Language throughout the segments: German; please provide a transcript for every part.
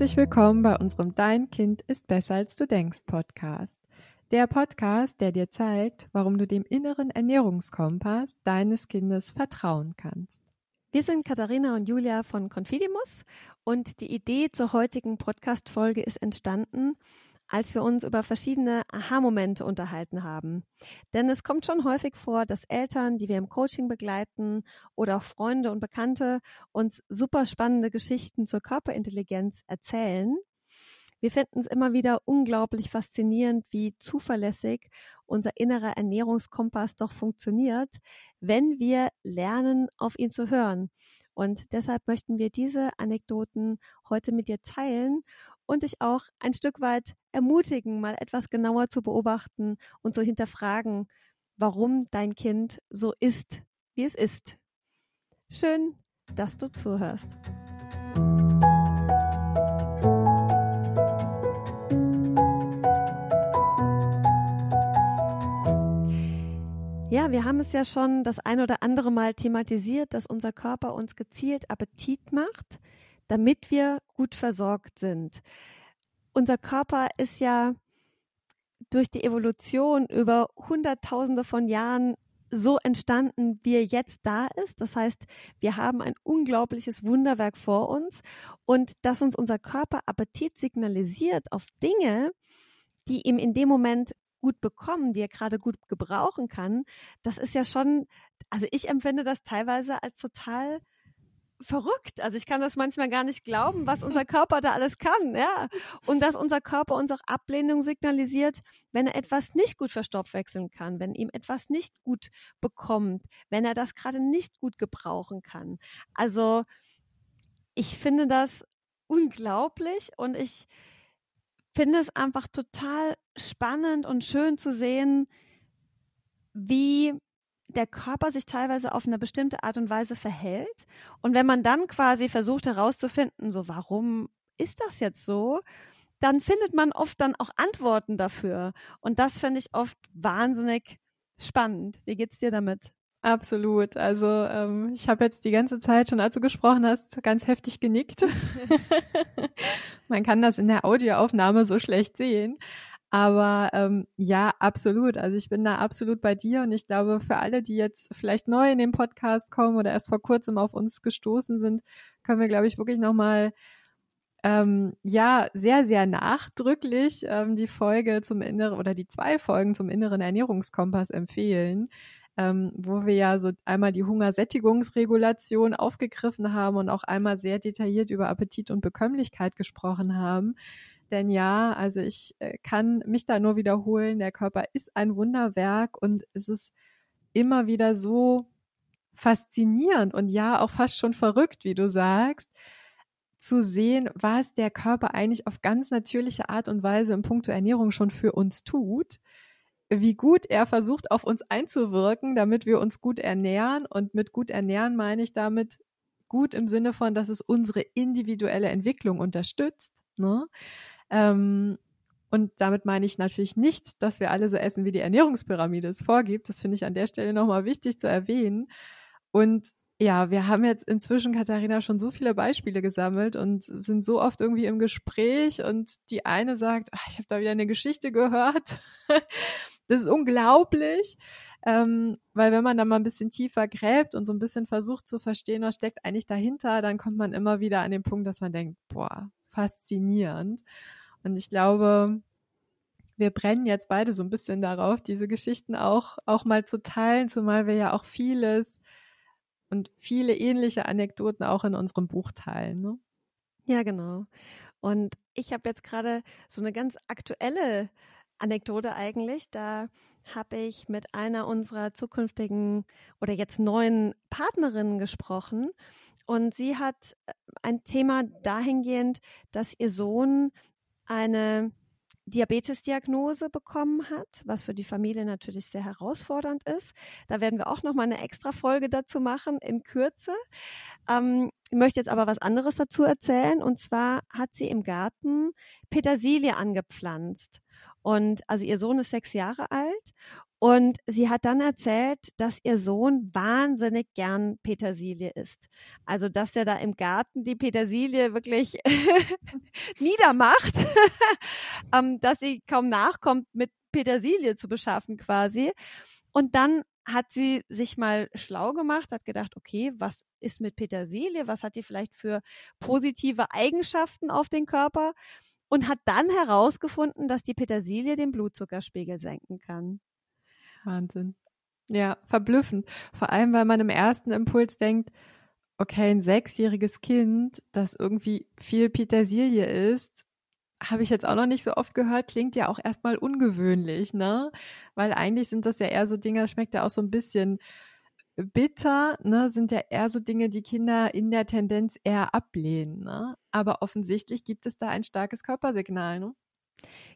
Herzlich willkommen bei unserem Dein Kind ist besser als du denkst Podcast. Der Podcast, der dir zeigt, warum du dem inneren Ernährungskompass deines Kindes vertrauen kannst. Wir sind Katharina und Julia von Confidimus und die Idee zur heutigen Podcast-Folge ist entstanden, als wir uns über verschiedene Aha-Momente unterhalten haben. Denn es kommt schon häufig vor, dass Eltern, die wir im Coaching begleiten oder auch Freunde und Bekannte uns super spannende Geschichten zur Körperintelligenz erzählen. Wir finden es immer wieder unglaublich faszinierend, wie zuverlässig unser innerer Ernährungskompass doch funktioniert, wenn wir lernen, auf ihn zu hören. Und deshalb möchten wir diese Anekdoten heute mit dir teilen und dich auch ein Stück weit ermutigen, mal etwas genauer zu beobachten und zu hinterfragen, warum dein Kind so ist, wie es ist. Schön, dass du zuhörst. Ja, wir haben es ja schon das ein oder andere Mal thematisiert, dass unser Körper uns gezielt Appetit macht, damit wir gut versorgt sind. Unser Körper ist ja durch die Evolution über Hunderttausende von Jahren so entstanden, wie er jetzt da ist. Das heißt, wir haben ein unglaubliches Wunderwerk vor uns und dass uns unser Körper Appetit signalisiert auf Dinge, die ihm in dem Moment gut bekommen, die er gerade gut gebrauchen kann, das ist ja schon, also ich empfinde das teilweise als total verrückt. Also ich kann das manchmal gar nicht glauben, was unser Körper da alles kann, ja. Und dass unser Körper uns auch Ablehnung signalisiert, wenn er etwas nicht gut verstoffwechseln kann, wenn ihm etwas nicht gut bekommt, wenn er das gerade nicht gut gebrauchen kann. Also ich finde das unglaublich und ich finde es einfach total spannend und schön zu sehen, wie der Körper sich teilweise auf eine bestimmte Art und Weise verhält. Und wenn man dann quasi versucht herauszufinden, so warum ist das jetzt so, dann findet man oft dann auch Antworten dafür. Und das finde ich oft wahnsinnig spannend. Wie geht's dir damit? Absolut. Also ähm, ich habe jetzt die ganze Zeit schon, als du gesprochen hast, ganz heftig genickt. Man kann das in der Audioaufnahme so schlecht sehen. Aber ähm, ja, absolut. Also ich bin da absolut bei dir und ich glaube, für alle, die jetzt vielleicht neu in den Podcast kommen oder erst vor kurzem auf uns gestoßen sind, können wir, glaube ich, wirklich nochmal ähm, ja, sehr, sehr nachdrücklich ähm, die Folge zum inneren oder die zwei Folgen zum inneren Ernährungskompass empfehlen, ähm, wo wir ja so einmal die Hungersättigungsregulation aufgegriffen haben und auch einmal sehr detailliert über Appetit und Bekömmlichkeit gesprochen haben. Denn ja, also ich äh, kann mich da nur wiederholen, der Körper ist ein Wunderwerk und es ist immer wieder so faszinierend und ja auch fast schon verrückt, wie du sagst, zu sehen, was der Körper eigentlich auf ganz natürliche Art und Weise im Punkto Ernährung schon für uns tut, wie gut er versucht, auf uns einzuwirken, damit wir uns gut ernähren. Und mit gut ernähren meine ich damit gut im Sinne von, dass es unsere individuelle Entwicklung unterstützt. Ne? Ähm, und damit meine ich natürlich nicht, dass wir alle so essen, wie die Ernährungspyramide es vorgibt. Das finde ich an der Stelle nochmal wichtig zu erwähnen. Und ja, wir haben jetzt inzwischen, Katharina, schon so viele Beispiele gesammelt und sind so oft irgendwie im Gespräch und die eine sagt, ach, ich habe da wieder eine Geschichte gehört. das ist unglaublich. Ähm, weil wenn man da mal ein bisschen tiefer gräbt und so ein bisschen versucht zu verstehen, was steckt eigentlich dahinter, dann kommt man immer wieder an den Punkt, dass man denkt, boah, faszinierend. Und ich glaube, wir brennen jetzt beide so ein bisschen darauf, diese Geschichten auch, auch mal zu teilen, zumal wir ja auch vieles und viele ähnliche Anekdoten auch in unserem Buch teilen. Ne? Ja, genau. Und ich habe jetzt gerade so eine ganz aktuelle Anekdote eigentlich. Da habe ich mit einer unserer zukünftigen oder jetzt neuen Partnerinnen gesprochen. Und sie hat äh, ein Thema dahingehend, dass ihr Sohn eine Diabetesdiagnose bekommen hat, was für die Familie natürlich sehr herausfordernd ist. Da werden wir auch noch mal eine extra Folge dazu machen in Kürze. Ähm, ich möchte jetzt aber was anderes dazu erzählen. Und zwar hat sie im Garten Petersilie angepflanzt. Und also ihr Sohn ist sechs Jahre alt Und sie hat dann erzählt, dass ihr Sohn wahnsinnig gern Petersilie isst. Also, dass er da im Garten die Petersilie wirklich niedermacht, ähm, dass sie kaum nachkommt, mit Petersilie zu beschaffen quasi. Und dann hat sie sich mal schlau gemacht, hat gedacht, okay, was ist mit Petersilie? Was hat die vielleicht für positive Eigenschaften auf den Körper? Und hat dann herausgefunden, dass die Petersilie den Blutzuckerspiegel senken kann. Wahnsinn. Ja, verblüffend. Vor allem, weil man im ersten Impuls denkt, okay, ein sechsjähriges Kind, das irgendwie viel Petersilie isst, habe ich jetzt auch noch nicht so oft gehört, klingt ja auch erstmal ungewöhnlich, ne? Weil eigentlich sind das ja eher so Dinge, schmeckt ja auch so ein bisschen bitter, ne? Sind ja eher so Dinge, die Kinder in der Tendenz eher ablehnen, ne? Aber offensichtlich gibt es da ein starkes Körpersignal, ne?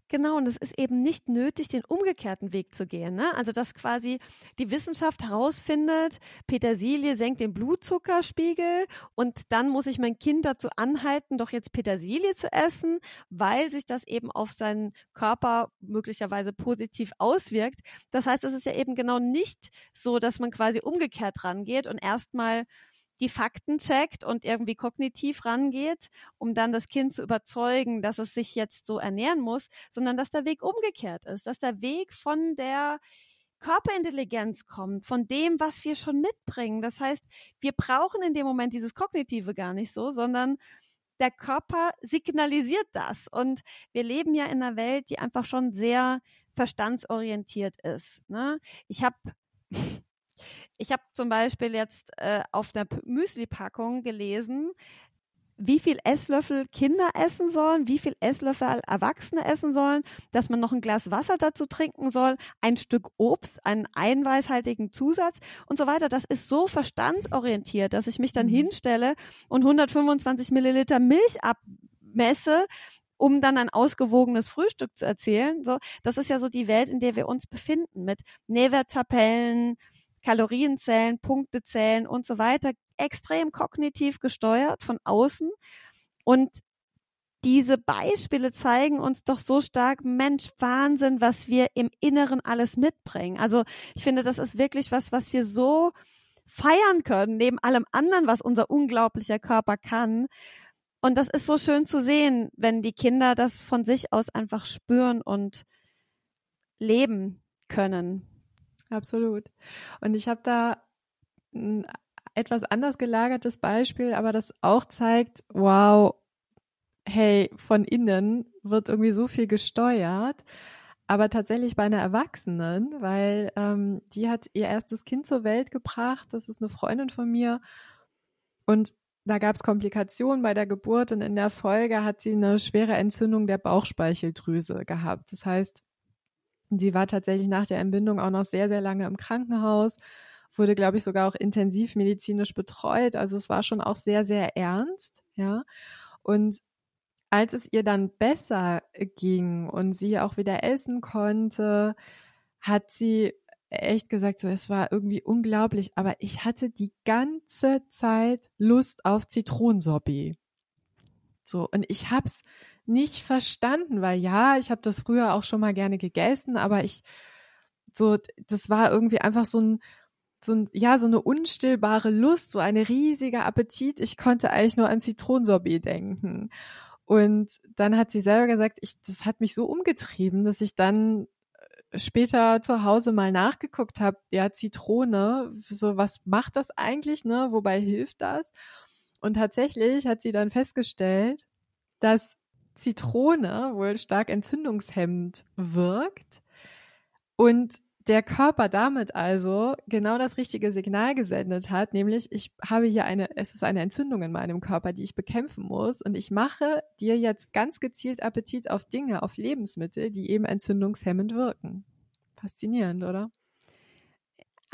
Genau, und es ist eben nicht nötig, den umgekehrten Weg zu gehen. Ne? Also, dass quasi die Wissenschaft herausfindet, Petersilie senkt den Blutzuckerspiegel und dann muss ich mein Kind dazu anhalten, doch jetzt Petersilie zu essen, weil sich das eben auf seinen Körper möglicherweise positiv auswirkt. Das heißt, es ist ja eben genau nicht so, dass man quasi umgekehrt rangeht und erstmal die Fakten checkt und irgendwie kognitiv rangeht, um dann das Kind zu überzeugen, dass es sich jetzt so ernähren muss, sondern dass der Weg umgekehrt ist, dass der Weg von der Körperintelligenz kommt, von dem, was wir schon mitbringen. Das heißt, wir brauchen in dem Moment dieses Kognitive gar nicht so, sondern der Körper signalisiert das. Und wir leben ja in einer Welt, die einfach schon sehr verstandsorientiert ist. Ne? Ich habe ich habe zum Beispiel jetzt äh, auf der Müsli-Packung gelesen, wie viel Esslöffel Kinder essen sollen, wie viel Esslöffel Erwachsene essen sollen, dass man noch ein Glas Wasser dazu trinken soll, ein Stück Obst, einen eiweißhaltigen Zusatz und so weiter. Das ist so verstandsorientiert, dass ich mich dann mhm. hinstelle und 125 Milliliter Milch abmesse, um dann ein ausgewogenes Frühstück zu erzählen. So, das ist ja so die Welt, in der wir uns befinden, mit Nährwerttabellen, Kalorienzellen, Punktezellen und so weiter, extrem kognitiv gesteuert von außen. Und diese Beispiele zeigen uns doch so stark, Mensch, Wahnsinn, was wir im Inneren alles mitbringen. Also ich finde, das ist wirklich was, was wir so feiern können, neben allem anderen, was unser unglaublicher Körper kann. Und das ist so schön zu sehen, wenn die Kinder das von sich aus einfach spüren und leben können. Absolut. Und ich habe da ein etwas anders gelagertes Beispiel, aber das auch zeigt, wow, hey, von innen wird irgendwie so viel gesteuert, aber tatsächlich bei einer Erwachsenen, weil ähm, die hat ihr erstes Kind zur Welt gebracht, das ist eine Freundin von mir und da gab es Komplikationen bei der Geburt und in der Folge hat sie eine schwere Entzündung der Bauchspeicheldrüse gehabt. Das heißt, Sie war tatsächlich nach der Entbindung auch noch sehr, sehr lange im Krankenhaus, wurde, glaube ich, sogar auch intensiv medizinisch betreut. Also es war schon auch sehr, sehr ernst, ja. Und als es ihr dann besser ging und sie auch wieder essen konnte, hat sie echt gesagt, so, es war irgendwie unglaublich, aber ich hatte die ganze Zeit Lust auf Zitronensorbet. So, und ich hab's nicht verstanden, weil ja, ich habe das früher auch schon mal gerne gegessen, aber ich so, das war irgendwie einfach so ein, so ein, ja, so eine unstillbare Lust, so ein riesiger Appetit. Ich konnte eigentlich nur an Zitronensorbet denken. Und dann hat sie selber gesagt, ich, das hat mich so umgetrieben, dass ich dann äh, später zu Hause mal nachgeguckt habe, ja, Zitrone, so was macht das eigentlich, ne? Wobei hilft das? Und tatsächlich hat sie dann festgestellt, dass Zitrone wohl stark entzündungshemmend wirkt und der Körper damit also genau das richtige Signal gesendet hat, nämlich ich habe hier eine, es ist eine Entzündung in meinem Körper, die ich bekämpfen muss und ich mache dir jetzt ganz gezielt Appetit auf Dinge, auf Lebensmittel, die eben entzündungshemmend wirken. Faszinierend, oder?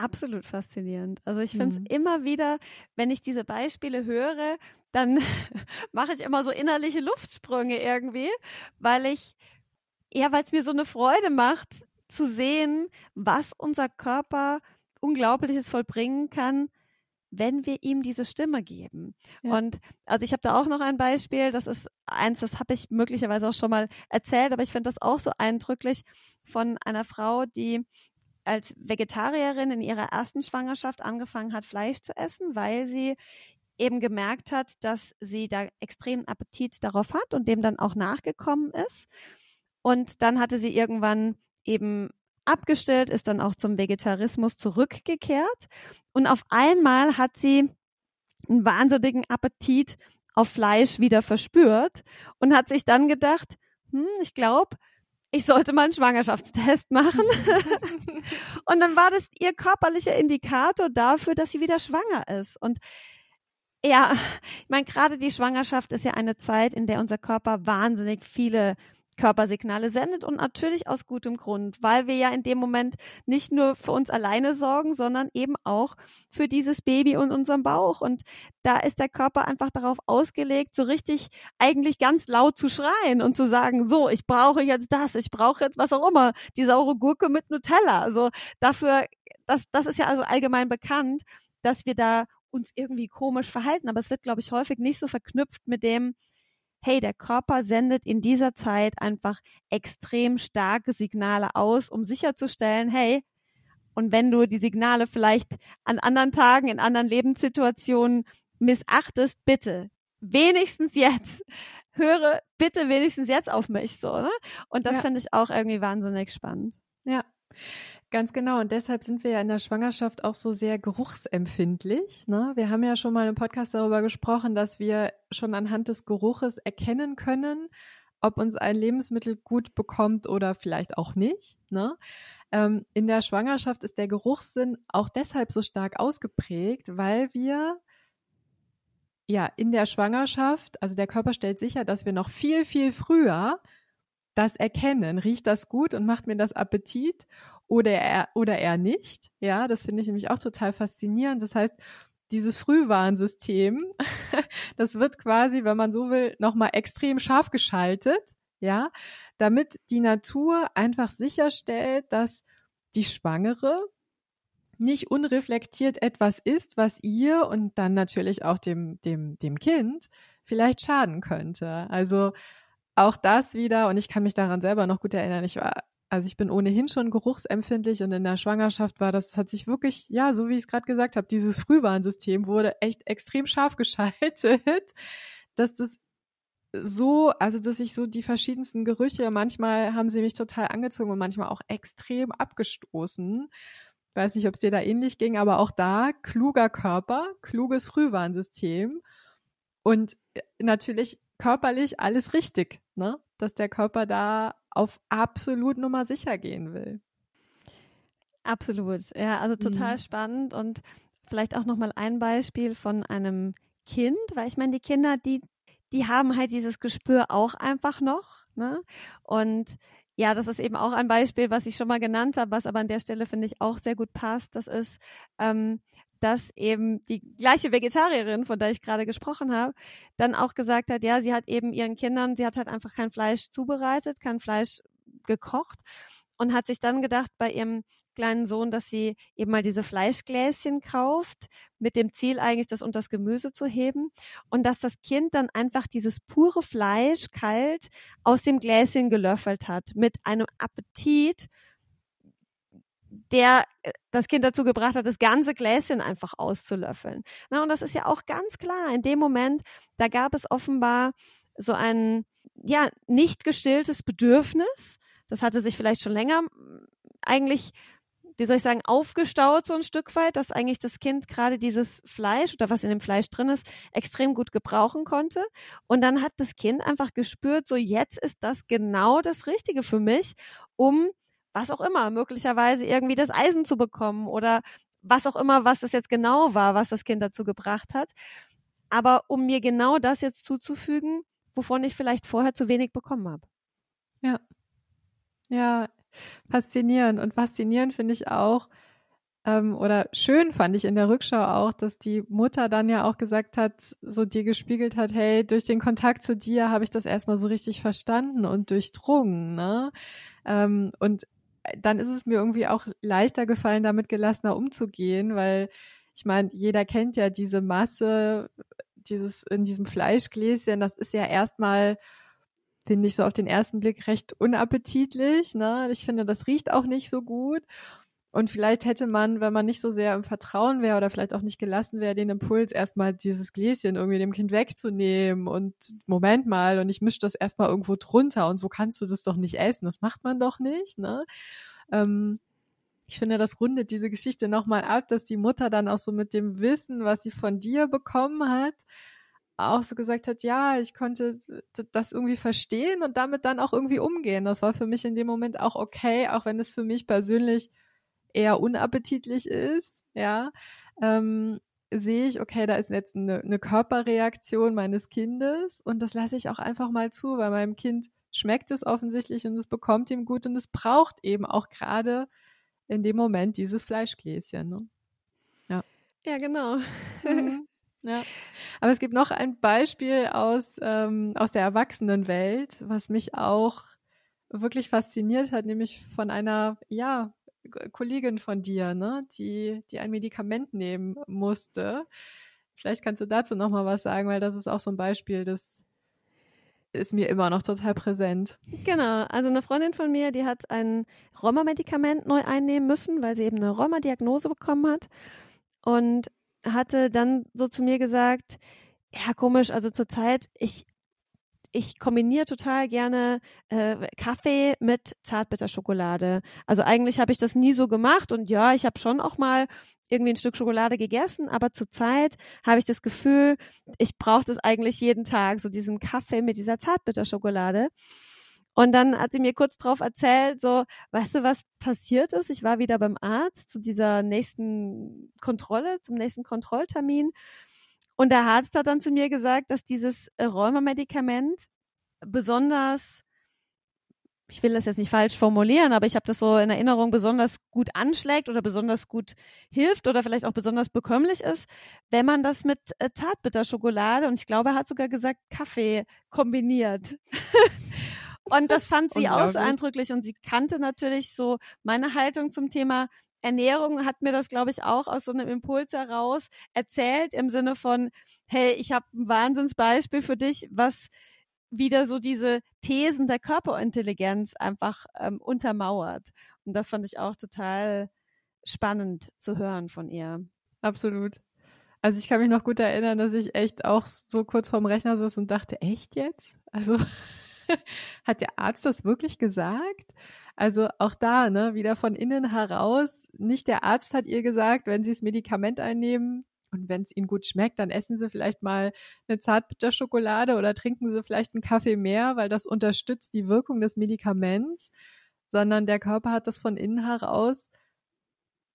Absolut faszinierend. Also ich finde es mhm. immer wieder, wenn ich diese Beispiele höre, dann mache ich immer so innerliche Luftsprünge irgendwie, weil ich, ja, weil es mir so eine Freude macht, zu sehen, was unser Körper Unglaubliches vollbringen kann, wenn wir ihm diese Stimme geben. Ja. Und also ich habe da auch noch ein Beispiel, das ist eins, das habe ich möglicherweise auch schon mal erzählt, aber ich finde das auch so eindrücklich von einer Frau, die als Vegetarierin in ihrer ersten Schwangerschaft angefangen hat, Fleisch zu essen, weil sie eben gemerkt hat, dass sie da extremen Appetit darauf hat und dem dann auch nachgekommen ist. Und dann hatte sie irgendwann eben abgestellt, ist dann auch zum Vegetarismus zurückgekehrt. Und auf einmal hat sie einen wahnsinnigen Appetit auf Fleisch wieder verspürt und hat sich dann gedacht, hm, ich glaube, ich sollte mal einen Schwangerschaftstest machen. und dann war das ihr körperlicher Indikator dafür, dass sie wieder schwanger ist. Und ja, ich meine, gerade die Schwangerschaft ist ja eine Zeit, in der unser Körper wahnsinnig viele Körpersignale sendet und natürlich aus gutem Grund, weil wir ja in dem Moment nicht nur für uns alleine sorgen, sondern eben auch für dieses Baby und unseren Bauch. Und da ist der Körper einfach darauf ausgelegt, so richtig eigentlich ganz laut zu schreien und zu sagen, so, ich brauche jetzt das, ich brauche jetzt was auch immer, die saure Gurke mit Nutella. Also dafür, das, das ist ja also allgemein bekannt, dass wir da uns irgendwie komisch verhalten. Aber es wird, glaube ich, häufig nicht so verknüpft mit dem, hey, der Körper sendet in dieser Zeit einfach extrem starke Signale aus, um sicherzustellen, hey, und wenn du die Signale vielleicht an anderen Tagen, in anderen Lebenssituationen missachtest, bitte, wenigstens jetzt, höre bitte wenigstens jetzt auf mich, so, ne? Und das ja. finde ich auch irgendwie wahnsinnig spannend. Ja. Ganz genau. Und deshalb sind wir ja in der Schwangerschaft auch so sehr geruchsempfindlich. Ne? Wir haben ja schon mal im Podcast darüber gesprochen, dass wir schon anhand des Geruches erkennen können, ob uns ein Lebensmittel gut bekommt oder vielleicht auch nicht. Ne? Ähm, in der Schwangerschaft ist der Geruchssinn auch deshalb so stark ausgeprägt, weil wir ja in der Schwangerschaft, also der Körper stellt sicher, dass wir noch viel, viel früher das erkennen. Riecht das gut und macht mir das Appetit? Oder er oder er nicht. Ja, das finde ich nämlich auch total faszinierend. Das heißt, dieses Frühwarnsystem, das wird quasi, wenn man so will, nochmal extrem scharf geschaltet, ja, damit die Natur einfach sicherstellt, dass die Schwangere nicht unreflektiert etwas ist, was ihr und dann natürlich auch dem, dem, dem Kind vielleicht schaden könnte. Also auch das wieder, und ich kann mich daran selber noch gut erinnern, ich war also ich bin ohnehin schon geruchsempfindlich und in der Schwangerschaft war das, hat sich wirklich, ja, so wie ich es gerade gesagt habe, dieses Frühwarnsystem wurde echt extrem scharf geschaltet, dass das so, also dass ich so die verschiedensten Gerüche, manchmal haben sie mich total angezogen und manchmal auch extrem abgestoßen. Weiß nicht, ob es dir da ähnlich ging, aber auch da kluger Körper, kluges Frühwarnsystem und äh, natürlich körperlich alles richtig, ne? Dass der Körper da auf absolut Nummer sicher gehen will. Absolut, ja, also total mhm. spannend und vielleicht auch nochmal ein Beispiel von einem Kind, weil ich meine, die Kinder, die, die haben halt dieses Gespür auch einfach noch, ne? Und ja, das ist eben auch ein Beispiel, was ich schon mal genannt habe, was aber an der Stelle finde ich auch sehr gut passt. Das ist, ähm, dass eben die gleiche Vegetarierin, von der ich gerade gesprochen habe, dann auch gesagt hat, ja, sie hat eben ihren Kindern, sie hat halt einfach kein Fleisch zubereitet, kein Fleisch gekocht und hat sich dann gedacht bei ihrem kleinen Sohn, dass sie eben mal diese Fleischgläschen kauft, mit dem Ziel eigentlich, das unter das Gemüse zu heben und dass das Kind dann einfach dieses pure Fleisch kalt aus dem Gläschen gelöffelt hat, mit einem Appetit, der äh, das Kind dazu gebracht hat, das ganze Gläschen einfach auszulöffeln. Na, und das ist ja auch ganz klar. In dem Moment, da gab es offenbar so ein, ja, nicht gestilltes Bedürfnis. Das hatte sich vielleicht schon länger eigentlich, wie soll ich sagen, aufgestaut so ein Stück weit, dass eigentlich das Kind gerade dieses Fleisch oder was in dem Fleisch drin ist, extrem gut gebrauchen konnte. Und dann hat das Kind einfach gespürt, so jetzt ist das genau das Richtige für mich, um was auch immer, möglicherweise irgendwie das Eisen zu bekommen oder was auch immer, was das jetzt genau war, was das Kind dazu gebracht hat. Aber um mir genau das jetzt zuzufügen, wovon ich vielleicht vorher zu wenig bekommen habe. Ja. Ja, faszinierend. Und faszinierend finde ich auch, ähm, oder schön fand ich in der Rückschau auch, dass die Mutter dann ja auch gesagt hat, so dir gespiegelt hat, hey, durch den Kontakt zu dir habe ich das erstmal so richtig verstanden und durchdrungen, ne? Ähm, und dann ist es mir irgendwie auch leichter gefallen, damit gelassener umzugehen, weil ich meine, jeder kennt ja diese Masse, dieses in diesem Fleischgläschen, das ist ja erstmal, finde ich so auf den ersten Blick recht unappetitlich. Ne? Ich finde, das riecht auch nicht so gut. Und vielleicht hätte man, wenn man nicht so sehr im Vertrauen wäre oder vielleicht auch nicht gelassen wäre, den Impuls, erstmal dieses Gläschen irgendwie dem Kind wegzunehmen und Moment mal, und ich mische das erstmal irgendwo drunter und so kannst du das doch nicht essen. Das macht man doch nicht, ne? Ähm, ich finde, das rundet diese Geschichte nochmal ab, dass die Mutter dann auch so mit dem Wissen, was sie von dir bekommen hat, auch so gesagt hat, ja, ich konnte das irgendwie verstehen und damit dann auch irgendwie umgehen. Das war für mich in dem Moment auch okay, auch wenn es für mich persönlich eher unappetitlich ist, ja, ähm, sehe ich, okay, da ist jetzt eine, eine Körperreaktion meines Kindes und das lasse ich auch einfach mal zu, weil meinem Kind schmeckt es offensichtlich und es bekommt ihm gut und es braucht eben auch gerade in dem Moment dieses Fleischgläschen. Ne? Ja. Ja, genau. Mhm. Ja. Aber es gibt noch ein Beispiel aus, ähm, aus der Erwachsenenwelt, was mich auch wirklich fasziniert hat, nämlich von einer, ja, Kollegin von dir, ne, die, die ein Medikament nehmen musste. Vielleicht kannst du dazu noch mal was sagen, weil das ist auch so ein Beispiel, das ist mir immer noch total präsent. Genau, also eine Freundin von mir, die hat ein Rheuma-Medikament neu einnehmen müssen, weil sie eben eine Rheuma-Diagnose bekommen hat und hatte dann so zu mir gesagt, ja komisch, also zurzeit, ich ich kombiniere total gerne äh, Kaffee mit Zartbitterschokolade. Also eigentlich habe ich das nie so gemacht und ja, ich habe schon auch mal irgendwie ein Stück Schokolade gegessen, aber zurzeit habe ich das Gefühl, ich brauche das eigentlich jeden Tag, so diesen Kaffee mit dieser Zartbitterschokolade. Und dann hat sie mir kurz drauf erzählt, so, weißt du, was passiert ist? Ich war wieder beim Arzt zu dieser nächsten Kontrolle, zum nächsten Kontrolltermin. Und der Arzt hat dann zu mir gesagt, dass dieses äh, Rheumamedikament besonders, ich will das jetzt nicht falsch formulieren, aber ich habe das so in Erinnerung, besonders gut anschlägt oder besonders gut hilft oder vielleicht auch besonders bekömmlich ist, wenn man das mit äh, Zartbitterschokolade und ich glaube, er hat sogar gesagt Kaffee kombiniert. und das fand sie auch so eindrücklich und sie kannte natürlich so meine Haltung zum Thema Ernährung hat mir das, glaube ich, auch aus so einem Impuls heraus erzählt, im Sinne von, hey, ich habe ein Wahnsinnsbeispiel für dich, was wieder so diese Thesen der Körperintelligenz einfach ähm, untermauert. Und das fand ich auch total spannend zu hören von ihr. Absolut. Also ich kann mich noch gut erinnern, dass ich echt auch so kurz vorm Rechner saß und dachte, echt jetzt? Also hat der Arzt das wirklich gesagt? Also auch da, ne, wieder von innen heraus. Nicht der Arzt hat ihr gesagt, wenn sie das Medikament einnehmen und wenn es ihnen gut schmeckt, dann essen sie vielleicht mal eine Zartbitterschokolade oder trinken sie vielleicht einen Kaffee mehr, weil das unterstützt die Wirkung des Medikaments, sondern der Körper hat das von innen heraus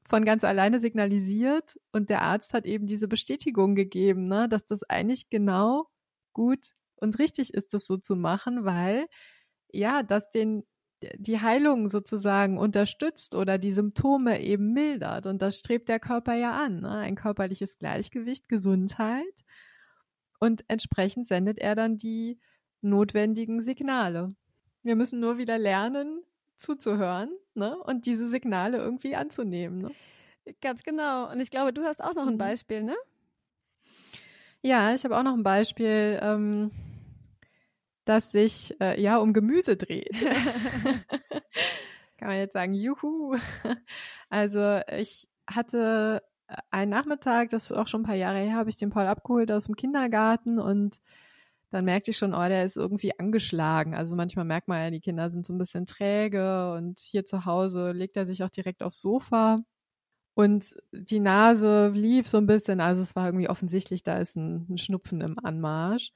von ganz alleine signalisiert und der Arzt hat eben diese Bestätigung gegeben, ne, dass das eigentlich genau gut und richtig ist, das so zu machen, weil ja, das den die Heilung sozusagen unterstützt oder die Symptome eben mildert. Und das strebt der Körper ja an. Ne? Ein körperliches Gleichgewicht, Gesundheit. Und entsprechend sendet er dann die notwendigen Signale. Wir müssen nur wieder lernen, zuzuhören ne? und diese Signale irgendwie anzunehmen. Ne? Ganz genau. Und ich glaube, du hast auch noch ein mhm. Beispiel, ne? Ja, ich habe auch noch ein Beispiel. Ähm, das sich äh, ja um Gemüse dreht. Kann man jetzt sagen, juhu. Also ich hatte äh, einen Nachmittag, das ist auch schon ein paar Jahre her, habe ich den Paul abgeholt aus dem Kindergarten und dann merkte ich schon, oh, der ist irgendwie angeschlagen. Also manchmal merkt man ja, die Kinder sind so ein bisschen träge und hier zu Hause legt er sich auch direkt aufs Sofa. Und die Nase lief so ein bisschen, also es war irgendwie offensichtlich, da ist ein, ein Schnupfen im Anmarsch.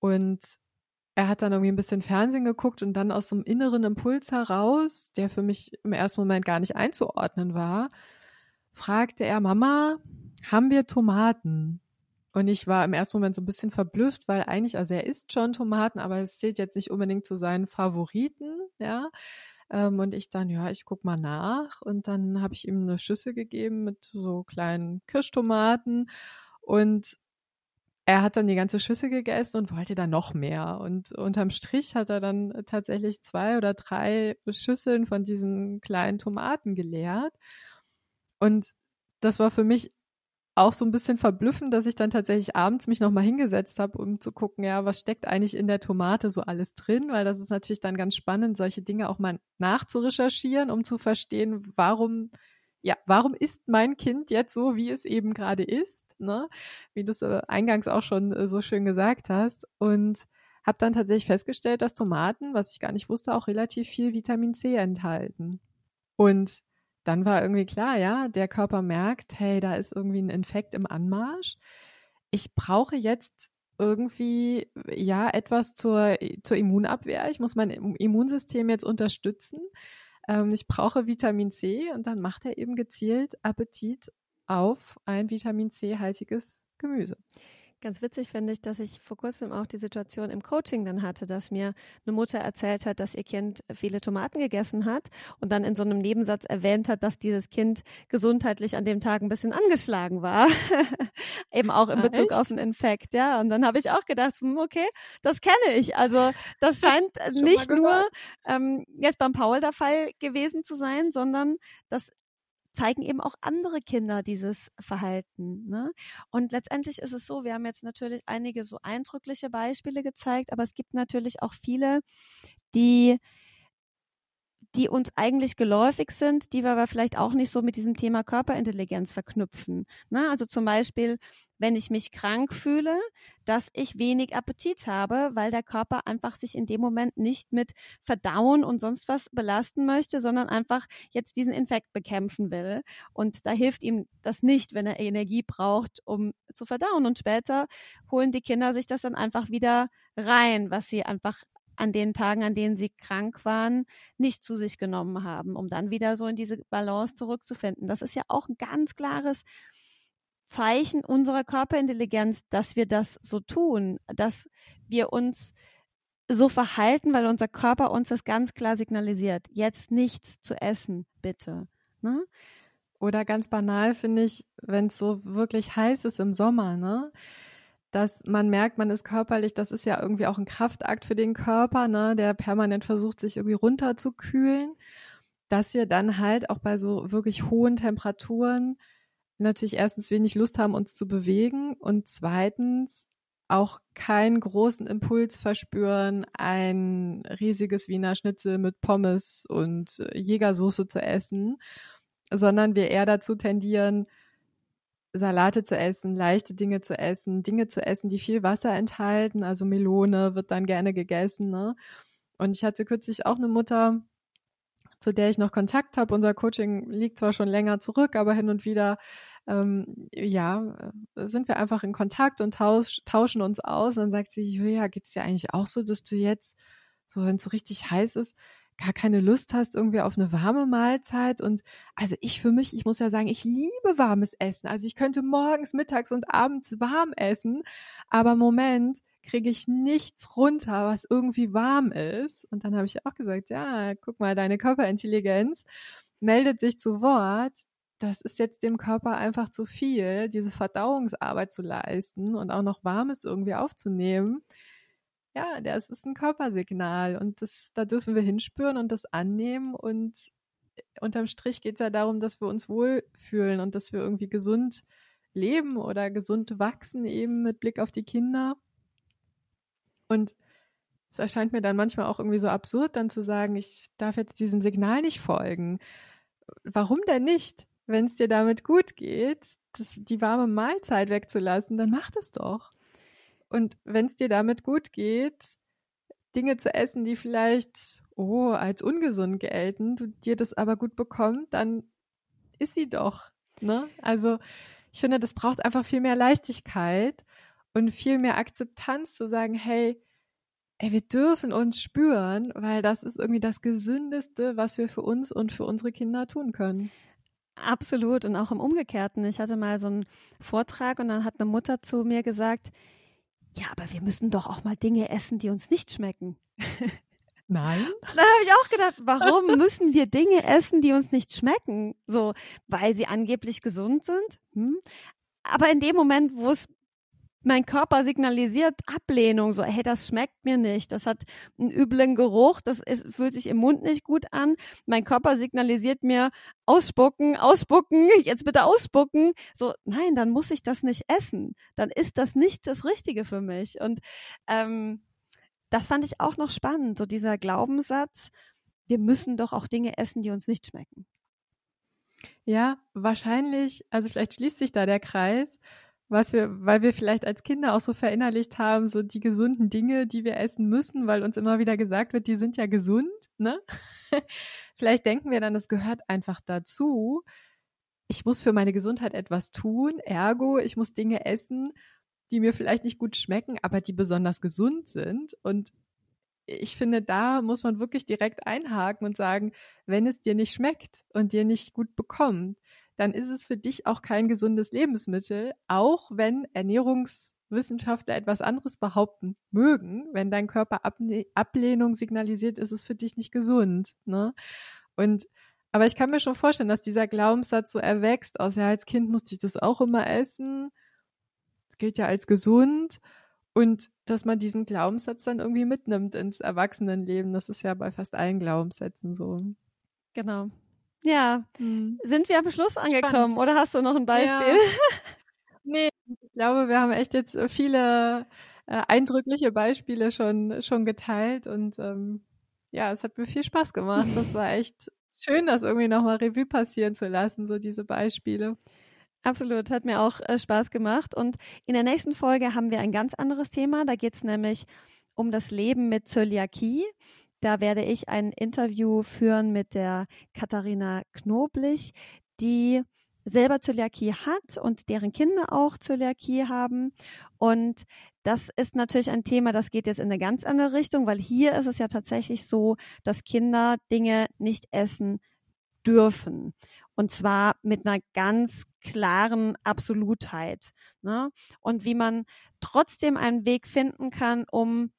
Und er hat dann irgendwie ein bisschen Fernsehen geguckt und dann aus so einem inneren Impuls heraus, der für mich im ersten Moment gar nicht einzuordnen war, fragte er, Mama, haben wir Tomaten? Und ich war im ersten Moment so ein bisschen verblüfft, weil eigentlich, also er isst schon Tomaten, aber es zählt jetzt nicht unbedingt zu seinen Favoriten, ja. Ähm, und ich dann, ja, ich guck mal nach. Und dann habe ich ihm eine Schüssel gegeben mit so kleinen Kirschtomaten. Und er hat dann die ganze Schüssel gegessen und wollte dann noch mehr. Und unterm Strich hat er dann tatsächlich zwei oder drei Schüsseln von diesen kleinen Tomaten geleert. Und das war für mich auch so ein bisschen verblüffend, dass ich dann tatsächlich abends mich nochmal hingesetzt habe, um zu gucken, ja, was steckt eigentlich in der Tomate so alles drin, weil das ist natürlich dann ganz spannend, solche Dinge auch mal nachzurecherchieren, um zu verstehen, warum ja, warum ist mein Kind jetzt so, wie es eben gerade ist, ne? Wie du es äh, eingangs auch schon äh, so schön gesagt hast. Und habe dann tatsächlich festgestellt, dass Tomaten, was ich gar nicht wusste, auch relativ viel Vitamin C enthalten. Und dann war irgendwie klar, ja, der Körper merkt, hey, da ist irgendwie ein Infekt im Anmarsch. Ich brauche jetzt irgendwie ja etwas zur, zur Immunabwehr. Ich muss mein Immunsystem jetzt unterstützen ähm, ich brauche Vitamin C und dann macht er eben gezielt Appetit auf ein Vitamin C-haltiges Gemüse. Ganz witzig finde ich, dass ich vor kurzem auch die Situation im Coaching dann hatte, dass mir eine Mutter erzählt hat, dass ihr Kind viele Tomaten gegessen hat und dann in so einem Nebensatz erwähnt hat, dass dieses Kind gesundheitlich an dem Tag ein bisschen angeschlagen war. Eben auch in ah, Bezug ah, auf einen Infekt, ja. Und dann habe ich auch gedacht, hm, okay, das kenne ich. Also das scheint nicht nur ähm, jetzt beim Paul der Fall gewesen zu sein, sondern das zeigen eben auch andere Kinder dieses Verhalten. Ne? Und letztendlich ist es so, wir haben jetzt natürlich einige so eindrückliche Beispiele gezeigt, aber es gibt natürlich auch viele, die die uns eigentlich geläufig sind, die wir aber vielleicht auch nicht so mit diesem Thema Körperintelligenz verknüpfen. Ne? Also zum Beispiel, wenn ich mich krank fühle, dass ich wenig Appetit habe, weil der Körper einfach sich in dem Moment nicht mit Verdauen und sonst was belasten möchte, sondern einfach jetzt diesen Infekt bekämpfen will. Und da hilft ihm das nicht, wenn er Energie braucht, um zu verdauen. Und später holen die Kinder sich das dann einfach wieder rein, was sie einfach an den Tagen, an denen sie krank waren, nicht zu sich genommen haben, um dann wieder so in diese Balance zurückzufinden. Das ist ja auch ein ganz klares Zeichen unserer Körperintelligenz, dass wir das so tun, dass wir uns so verhalten, weil unser Körper uns das ganz klar signalisiert. Jetzt nichts zu essen, bitte. Ne? Oder ganz banal finde ich, wenn es so wirklich heiß ist im Sommer, ne? Dass man merkt, man ist körperlich, das ist ja irgendwie auch ein Kraftakt für den Körper, ne, der permanent versucht, sich irgendwie runterzukühlen, dass wir dann halt auch bei so wirklich hohen Temperaturen natürlich erstens wenig Lust haben, uns zu bewegen und zweitens auch keinen großen Impuls verspüren, ein riesiges Wiener Schnitzel mit Pommes und Jägersoße zu essen, sondern wir eher dazu tendieren, Salate zu essen, leichte Dinge zu essen, Dinge zu essen, die viel Wasser enthalten. Also Melone wird dann gerne gegessen. Ne? Und ich hatte kürzlich auch eine Mutter, zu der ich noch Kontakt habe. Unser Coaching liegt zwar schon länger zurück, aber hin und wieder ähm, ja, sind wir einfach in Kontakt und tausch, tauschen uns aus. Und dann sagt sie, Julia, geht's dir eigentlich auch so, dass du jetzt, so wenn es so richtig heiß ist, gar keine Lust hast irgendwie auf eine warme Mahlzeit. Und also ich für mich, ich muss ja sagen, ich liebe warmes Essen. Also ich könnte morgens, mittags und abends warm essen, aber Moment kriege ich nichts runter, was irgendwie warm ist. Und dann habe ich auch gesagt, ja, guck mal, deine Körperintelligenz meldet sich zu Wort. Das ist jetzt dem Körper einfach zu viel, diese Verdauungsarbeit zu leisten und auch noch Warmes irgendwie aufzunehmen ja, das ist ein Körpersignal und das, da dürfen wir hinspüren und das annehmen und unterm Strich geht es ja darum, dass wir uns wohlfühlen und dass wir irgendwie gesund leben oder gesund wachsen, eben mit Blick auf die Kinder. Und es erscheint mir dann manchmal auch irgendwie so absurd, dann zu sagen, ich darf jetzt diesem Signal nicht folgen. Warum denn nicht? Wenn es dir damit gut geht, das, die warme Mahlzeit wegzulassen, dann mach das doch. Und wenn es dir damit gut geht, Dinge zu essen, die vielleicht oh, als ungesund gelten, du dir das aber gut bekommt, dann ist sie doch. Ne? Also ich finde, das braucht einfach viel mehr Leichtigkeit und viel mehr Akzeptanz zu sagen, hey, ey, wir dürfen uns spüren, weil das ist irgendwie das Gesündeste, was wir für uns und für unsere Kinder tun können. Absolut und auch im Umgekehrten. Ich hatte mal so einen Vortrag und dann hat eine Mutter zu mir gesagt, ja, aber wir müssen doch auch mal Dinge essen, die uns nicht schmecken. Nein. Da habe ich auch gedacht, warum müssen wir Dinge essen, die uns nicht schmecken? So, weil sie angeblich gesund sind. Hm? Aber in dem Moment, wo es mein Körper signalisiert Ablehnung, so, hey, das schmeckt mir nicht, das hat einen üblen Geruch, das ist, fühlt sich im Mund nicht gut an. Mein Körper signalisiert mir ausspucken, ausspucken, jetzt bitte ausspucken. So, nein, dann muss ich das nicht essen. Dann ist das nicht das Richtige für mich. Und ähm, das fand ich auch noch spannend, so dieser Glaubenssatz, wir müssen doch auch Dinge essen, die uns nicht schmecken. ja, wahrscheinlich, also vielleicht schließt sich da der Kreis, was wir, weil wir vielleicht als Kinder auch so verinnerlicht haben, so die gesunden Dinge, die wir essen müssen, weil uns immer wieder gesagt wird, die sind ja gesund, ne? vielleicht denken wir dann, das gehört einfach dazu. Ich muss für meine Gesundheit etwas tun, ergo, ich muss Dinge essen, die mir vielleicht nicht gut schmecken, aber die besonders gesund sind. Und ich finde, da muss man wirklich direkt einhaken und sagen, wenn es dir nicht schmeckt und dir nicht gut bekommt, dann ist es für dich auch kein gesundes Lebensmittel, auch wenn Ernährungswissenschaftler etwas anderes behaupten mögen. Wenn dein Körper Able Ablehnung signalisiert, ist es für dich nicht gesund. Ne? Und aber ich kann mir schon vorstellen, dass dieser Glaubenssatz so erwächst aus, ja, als Kind musste ich das auch immer essen. Das gilt ja als gesund. Und dass man diesen Glaubenssatz dann irgendwie mitnimmt ins Erwachsenenleben. Das ist ja bei fast allen Glaubenssätzen so. Genau. Ja. Hm. Sind wir am Schluss angekommen Spannend. oder hast du noch ein Beispiel? Ja. nee, ich glaube, wir haben echt jetzt viele äh, eindrückliche Beispiele schon, schon geteilt und ähm, ja, es hat mir viel Spaß gemacht. Das war echt schön, das irgendwie nochmal Revue passieren zu lassen, so diese Beispiele. Absolut, hat mir auch äh, Spaß gemacht. Und in der nächsten Folge haben wir ein ganz anderes Thema. Da geht es nämlich um das Leben mit Zöliakie. Da werde ich ein Interview führen mit der Katharina Knoblich, die selber Zöliakie hat und deren Kinder auch Zöliakie haben. Und das ist natürlich ein Thema, das geht jetzt in eine ganz andere Richtung, weil hier ist es ja tatsächlich so, dass Kinder Dinge nicht essen dürfen. Und zwar mit einer ganz klaren Absolutheit. Ne? Und wie man trotzdem einen Weg finden kann, um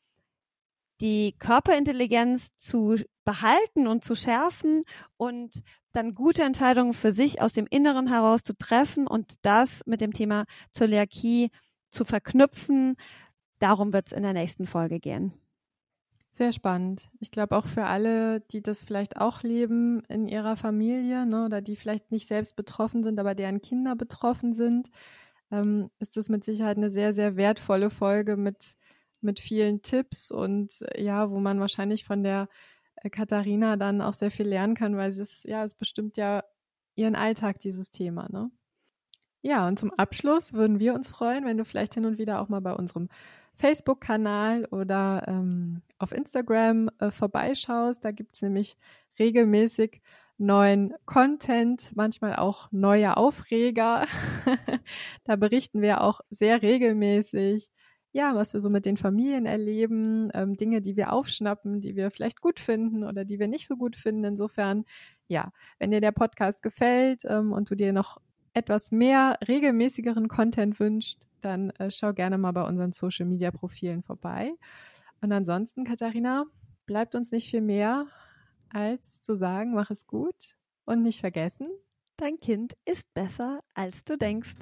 die Körperintelligenz zu behalten und zu schärfen und dann gute Entscheidungen für sich aus dem Inneren heraus zu treffen und das mit dem Thema Zöliakie zu verknüpfen. Darum wird es in der nächsten Folge gehen. Sehr spannend. Ich glaube auch für alle, die das vielleicht auch leben in ihrer Familie ne, oder die vielleicht nicht selbst betroffen sind, aber deren Kinder betroffen sind, ähm, ist das mit Sicherheit eine sehr, sehr wertvolle Folge mit, mit vielen Tipps und ja, wo man wahrscheinlich von der äh, Katharina dann auch sehr viel lernen kann, weil es ja, es bestimmt ja ihren Alltag, dieses Thema. Ne? Ja, und zum Abschluss würden wir uns freuen, wenn du vielleicht hin und wieder auch mal bei unserem Facebook-Kanal oder ähm, auf Instagram äh, vorbeischaust. Da gibt's nämlich regelmäßig neuen Content, manchmal auch neue Aufreger. da berichten wir auch sehr regelmäßig, ja, was wir so mit den Familien erleben, ähm, Dinge, die wir aufschnappen, die wir vielleicht gut finden oder die wir nicht so gut finden. Insofern, ja, wenn dir der Podcast gefällt ähm, und du dir noch etwas mehr regelmäßigeren Content wünscht, dann äh, schau gerne mal bei unseren Social Media Profilen vorbei. Und ansonsten, Katharina, bleibt uns nicht viel mehr, als zu sagen, mach es gut und nicht vergessen. Dein Kind ist besser, als du denkst.